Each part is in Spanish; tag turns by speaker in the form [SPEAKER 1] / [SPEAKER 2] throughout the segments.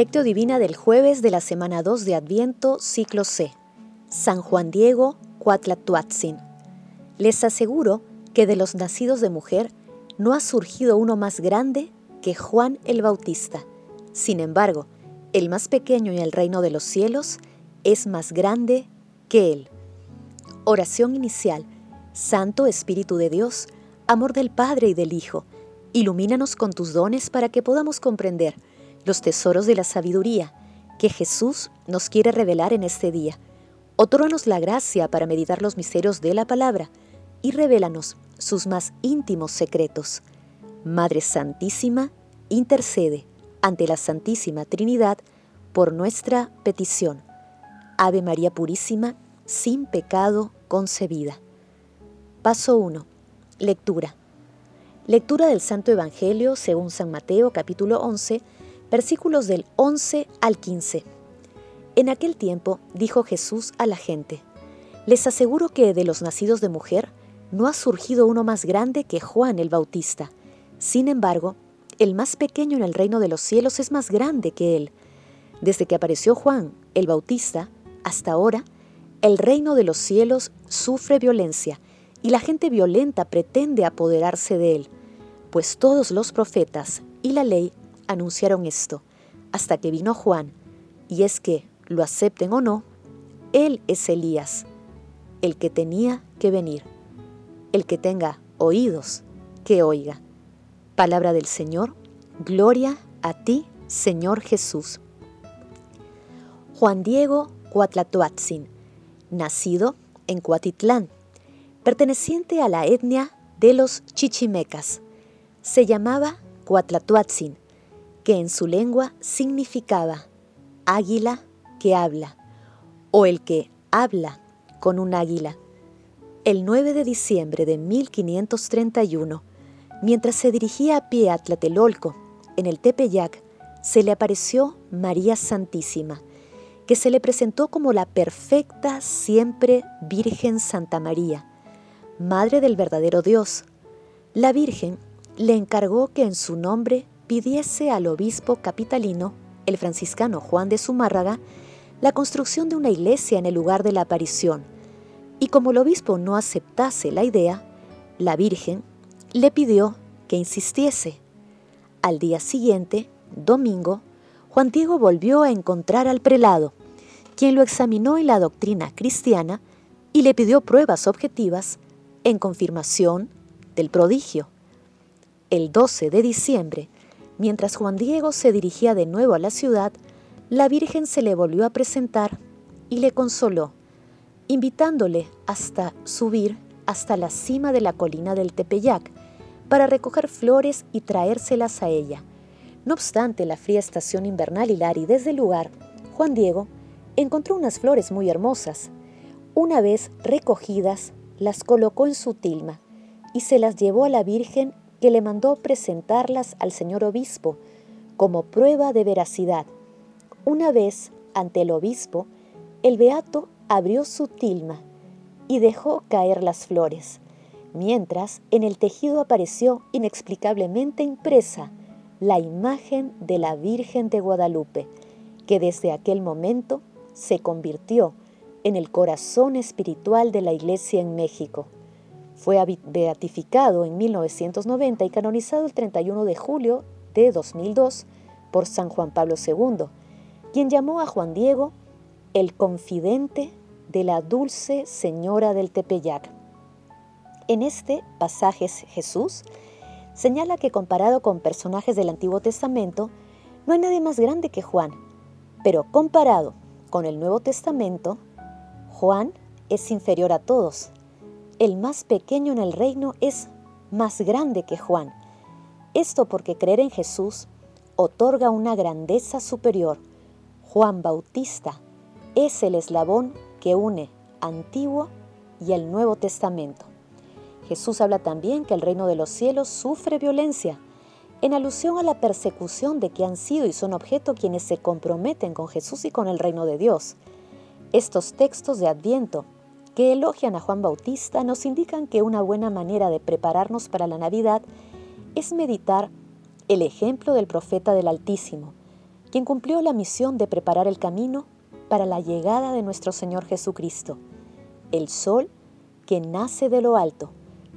[SPEAKER 1] Divina del jueves de la semana 2 de Adviento, ciclo C. San Juan Diego, Cuatlatuatzin. Les aseguro que de los nacidos de mujer no ha surgido uno más grande que Juan el Bautista. Sin embargo, el más pequeño en el reino de los cielos es más grande que él. Oración inicial. Santo Espíritu de Dios, amor del Padre y del Hijo, ilumínanos con tus dones para que podamos comprender los tesoros de la sabiduría que Jesús nos quiere revelar en este día. Otróanos la gracia para meditar los misterios de la palabra y revélanos sus más íntimos secretos. Madre Santísima, intercede ante la Santísima Trinidad por nuestra petición. Ave María Purísima, sin pecado concebida. Paso 1. Lectura. Lectura del Santo Evangelio según San Mateo capítulo 11, versículos del 11 al 15. En aquel tiempo dijo Jesús a la gente, Les aseguro que de los nacidos de mujer no ha surgido uno más grande que Juan el Bautista. Sin embargo, el más pequeño en el reino de los cielos es más grande que él. Desde que apareció Juan el Bautista hasta ahora, el reino de los cielos sufre violencia y la gente violenta pretende apoderarse de él, pues todos los profetas y la ley anunciaron esto, hasta que vino Juan, y es que, lo acepten o no, él es Elías, el que tenía que venir. El que tenga oídos, que oiga. Palabra del Señor, gloria a ti, Señor Jesús. Juan Diego Cuatlatoatzin, nacido en Cuatitlán, perteneciente a la etnia de los chichimecas. Se llamaba Cuatlatoatzin, que en su lengua significaba águila que habla, o el que habla con un águila. El 9 de diciembre de 1531, Mientras se dirigía a pie a Tlatelolco, en el Tepeyac, se le apareció María Santísima, que se le presentó como la perfecta siempre Virgen Santa María, Madre del verdadero Dios. La Virgen le encargó que en su nombre pidiese al obispo capitalino, el franciscano Juan de Zumárraga, la construcción de una iglesia en el lugar de la aparición. Y como el obispo no aceptase la idea, la Virgen le pidió que insistiese. Al día siguiente, domingo, Juan Diego volvió a encontrar al prelado, quien lo examinó en la doctrina cristiana y le pidió pruebas objetivas en confirmación del prodigio. El 12 de diciembre, mientras Juan Diego se dirigía de nuevo a la ciudad, la Virgen se le volvió a presentar y le consoló, invitándole hasta subir hasta la cima de la colina del Tepeyac, para recoger flores y traérselas a ella. No obstante la fría estación invernal y la aridez del lugar, Juan Diego encontró unas flores muy hermosas. Una vez recogidas, las colocó en su tilma y se las llevó a la Virgen que le mandó presentarlas al señor obispo como prueba de veracidad. Una vez, ante el obispo, el beato abrió su tilma y dejó caer las flores mientras en el tejido apareció inexplicablemente impresa la imagen de la Virgen de Guadalupe, que desde aquel momento se convirtió en el corazón espiritual de la Iglesia en México. Fue beatificado en 1990 y canonizado el 31 de julio de 2002 por San Juan Pablo II, quien llamó a Juan Diego el confidente de la dulce Señora del Tepeyac. En este pasaje Jesús señala que comparado con personajes del Antiguo Testamento, no hay nadie más grande que Juan, pero comparado con el Nuevo Testamento, Juan es inferior a todos. El más pequeño en el reino es más grande que Juan. Esto porque creer en Jesús otorga una grandeza superior. Juan Bautista es el eslabón que une Antiguo y el Nuevo Testamento. Jesús habla también que el reino de los cielos sufre violencia, en alusión a la persecución de que han sido y son objeto quienes se comprometen con Jesús y con el reino de Dios. Estos textos de Adviento, que elogian a Juan Bautista, nos indican que una buena manera de prepararnos para la Navidad es meditar el ejemplo del profeta del Altísimo, quien cumplió la misión de preparar el camino para la llegada de nuestro Señor Jesucristo, el sol que nace de lo alto,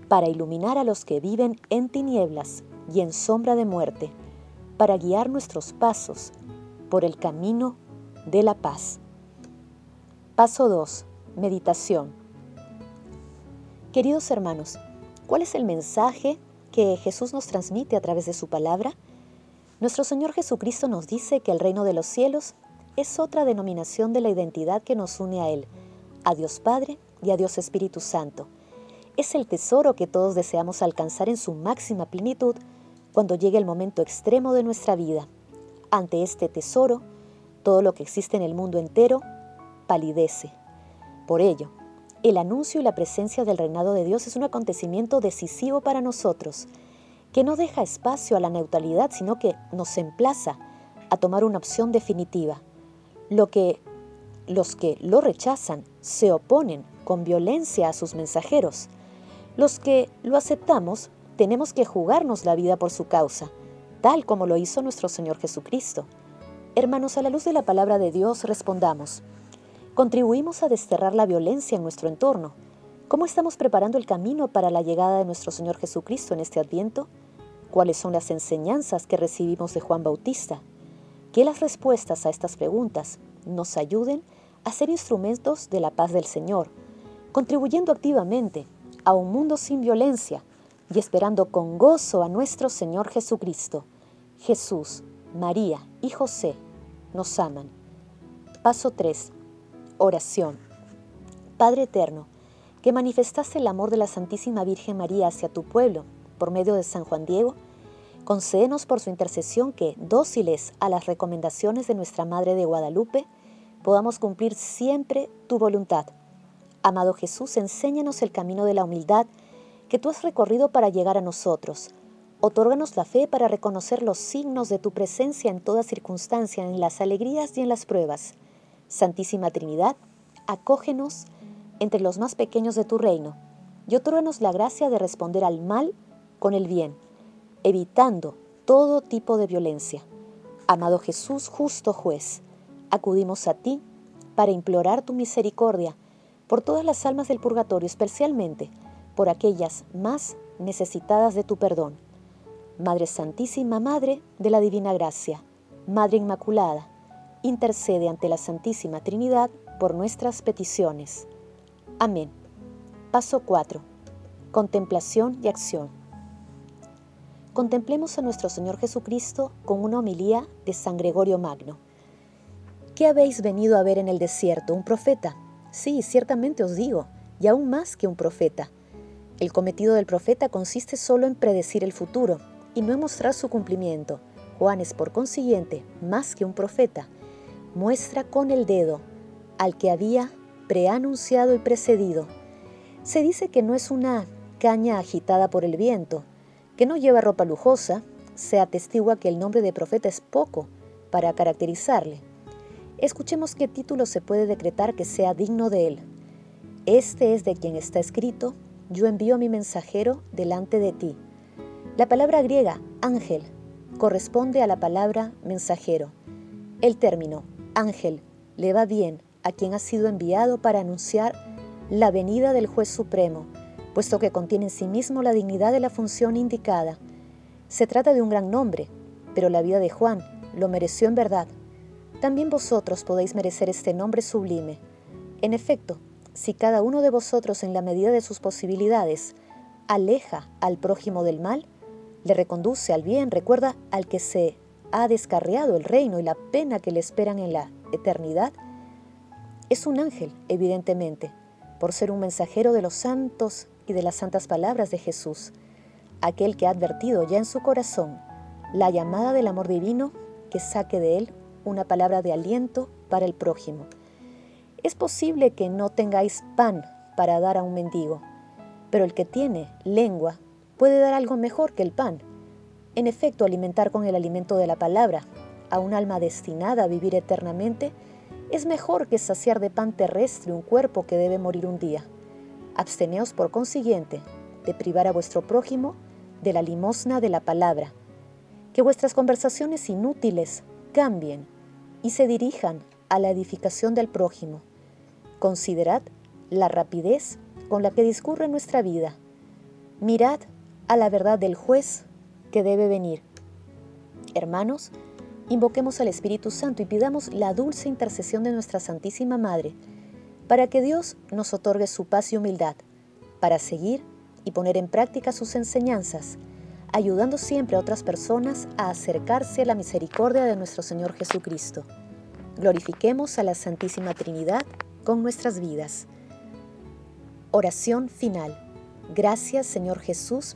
[SPEAKER 1] para iluminar a los que viven en tinieblas y en sombra de muerte, para guiar nuestros pasos por el camino de la paz. Paso 2. Meditación. Queridos hermanos, ¿cuál es el mensaje que Jesús nos transmite a través de su palabra? Nuestro Señor Jesucristo nos dice que el reino de los cielos es otra denominación de la identidad que nos une a Él, a Dios Padre y a Dios Espíritu Santo. Es el tesoro que todos deseamos alcanzar en su máxima plenitud cuando llegue el momento extremo de nuestra vida. Ante este tesoro, todo lo que existe en el mundo entero palidece. Por ello, el anuncio y la presencia del reinado de Dios es un acontecimiento decisivo para nosotros, que no deja espacio a la neutralidad, sino que nos emplaza a tomar una opción definitiva. Lo que los que lo rechazan se oponen con violencia a sus mensajeros. Los que lo aceptamos tenemos que jugarnos la vida por su causa, tal como lo hizo nuestro Señor Jesucristo. Hermanos, a la luz de la palabra de Dios respondamos. ¿Contribuimos a desterrar la violencia en nuestro entorno? ¿Cómo estamos preparando el camino para la llegada de nuestro Señor Jesucristo en este adviento? ¿Cuáles son las enseñanzas que recibimos de Juan Bautista? Que las respuestas a estas preguntas nos ayuden a ser instrumentos de la paz del Señor, contribuyendo activamente a un mundo sin violencia y esperando con gozo a nuestro Señor Jesucristo. Jesús, María y José nos aman. Paso 3. Oración. Padre Eterno, que manifestaste el amor de la Santísima Virgen María hacia tu pueblo por medio de San Juan Diego, concédenos por su intercesión que, dóciles a las recomendaciones de nuestra Madre de Guadalupe, podamos cumplir siempre tu voluntad. Amado Jesús, enséñanos el camino de la humildad que tú has recorrido para llegar a nosotros. Otórganos la fe para reconocer los signos de tu presencia en toda circunstancia, en las alegrías y en las pruebas. Santísima Trinidad, acógenos entre los más pequeños de tu reino y otórganos la gracia de responder al mal con el bien, evitando todo tipo de violencia. Amado Jesús, justo juez, acudimos a ti para implorar tu misericordia por todas las almas del purgatorio, especialmente por aquellas más necesitadas de tu perdón. Madre Santísima, Madre de la Divina Gracia, Madre Inmaculada, intercede ante la Santísima Trinidad por nuestras peticiones. Amén. Paso 4. Contemplación y acción. Contemplemos a nuestro Señor Jesucristo con una homilía de San Gregorio Magno. ¿Qué habéis venido a ver en el desierto? ¿Un profeta? Sí, ciertamente os digo, y aún más que un profeta. El cometido del profeta consiste solo en predecir el futuro y no en mostrar su cumplimiento. Juan es, por consiguiente, más que un profeta. Muestra con el dedo al que había preanunciado y precedido. Se dice que no es una caña agitada por el viento, que no lleva ropa lujosa, se atestigua que el nombre de profeta es poco para caracterizarle. Escuchemos qué título se puede decretar que sea digno de él. Este es de quien está escrito, yo envío a mi mensajero delante de ti. La palabra griega ángel corresponde a la palabra mensajero. El término ángel le va bien a quien ha sido enviado para anunciar la venida del juez supremo, puesto que contiene en sí mismo la dignidad de la función indicada. Se trata de un gran nombre, pero la vida de Juan lo mereció en verdad también vosotros podéis merecer este nombre sublime. En efecto, si cada uno de vosotros en la medida de sus posibilidades aleja al prójimo del mal, le reconduce al bien, recuerda al que se ha descarriado el reino y la pena que le esperan en la eternidad, es un ángel, evidentemente, por ser un mensajero de los santos y de las santas palabras de Jesús, aquel que ha advertido ya en su corazón la llamada del amor divino que saque de él una palabra de aliento para el prójimo. Es posible que no tengáis pan para dar a un mendigo, pero el que tiene lengua puede dar algo mejor que el pan. En efecto, alimentar con el alimento de la palabra a un alma destinada a vivir eternamente es mejor que saciar de pan terrestre un cuerpo que debe morir un día. Absteneos por consiguiente de privar a vuestro prójimo de la limosna de la palabra. Que vuestras conversaciones inútiles cambien y se dirijan a la edificación del prójimo. Considerad la rapidez con la que discurre nuestra vida. Mirad a la verdad del juez que debe venir. Hermanos, invoquemos al Espíritu Santo y pidamos la dulce intercesión de nuestra Santísima Madre, para que Dios nos otorgue su paz y humildad, para seguir y poner en práctica sus enseñanzas, ayudando siempre a otras personas a acercarse a la misericordia de nuestro Señor Jesucristo. Glorifiquemos a la Santísima Trinidad con nuestras vidas. Oración final. Gracias Señor Jesús,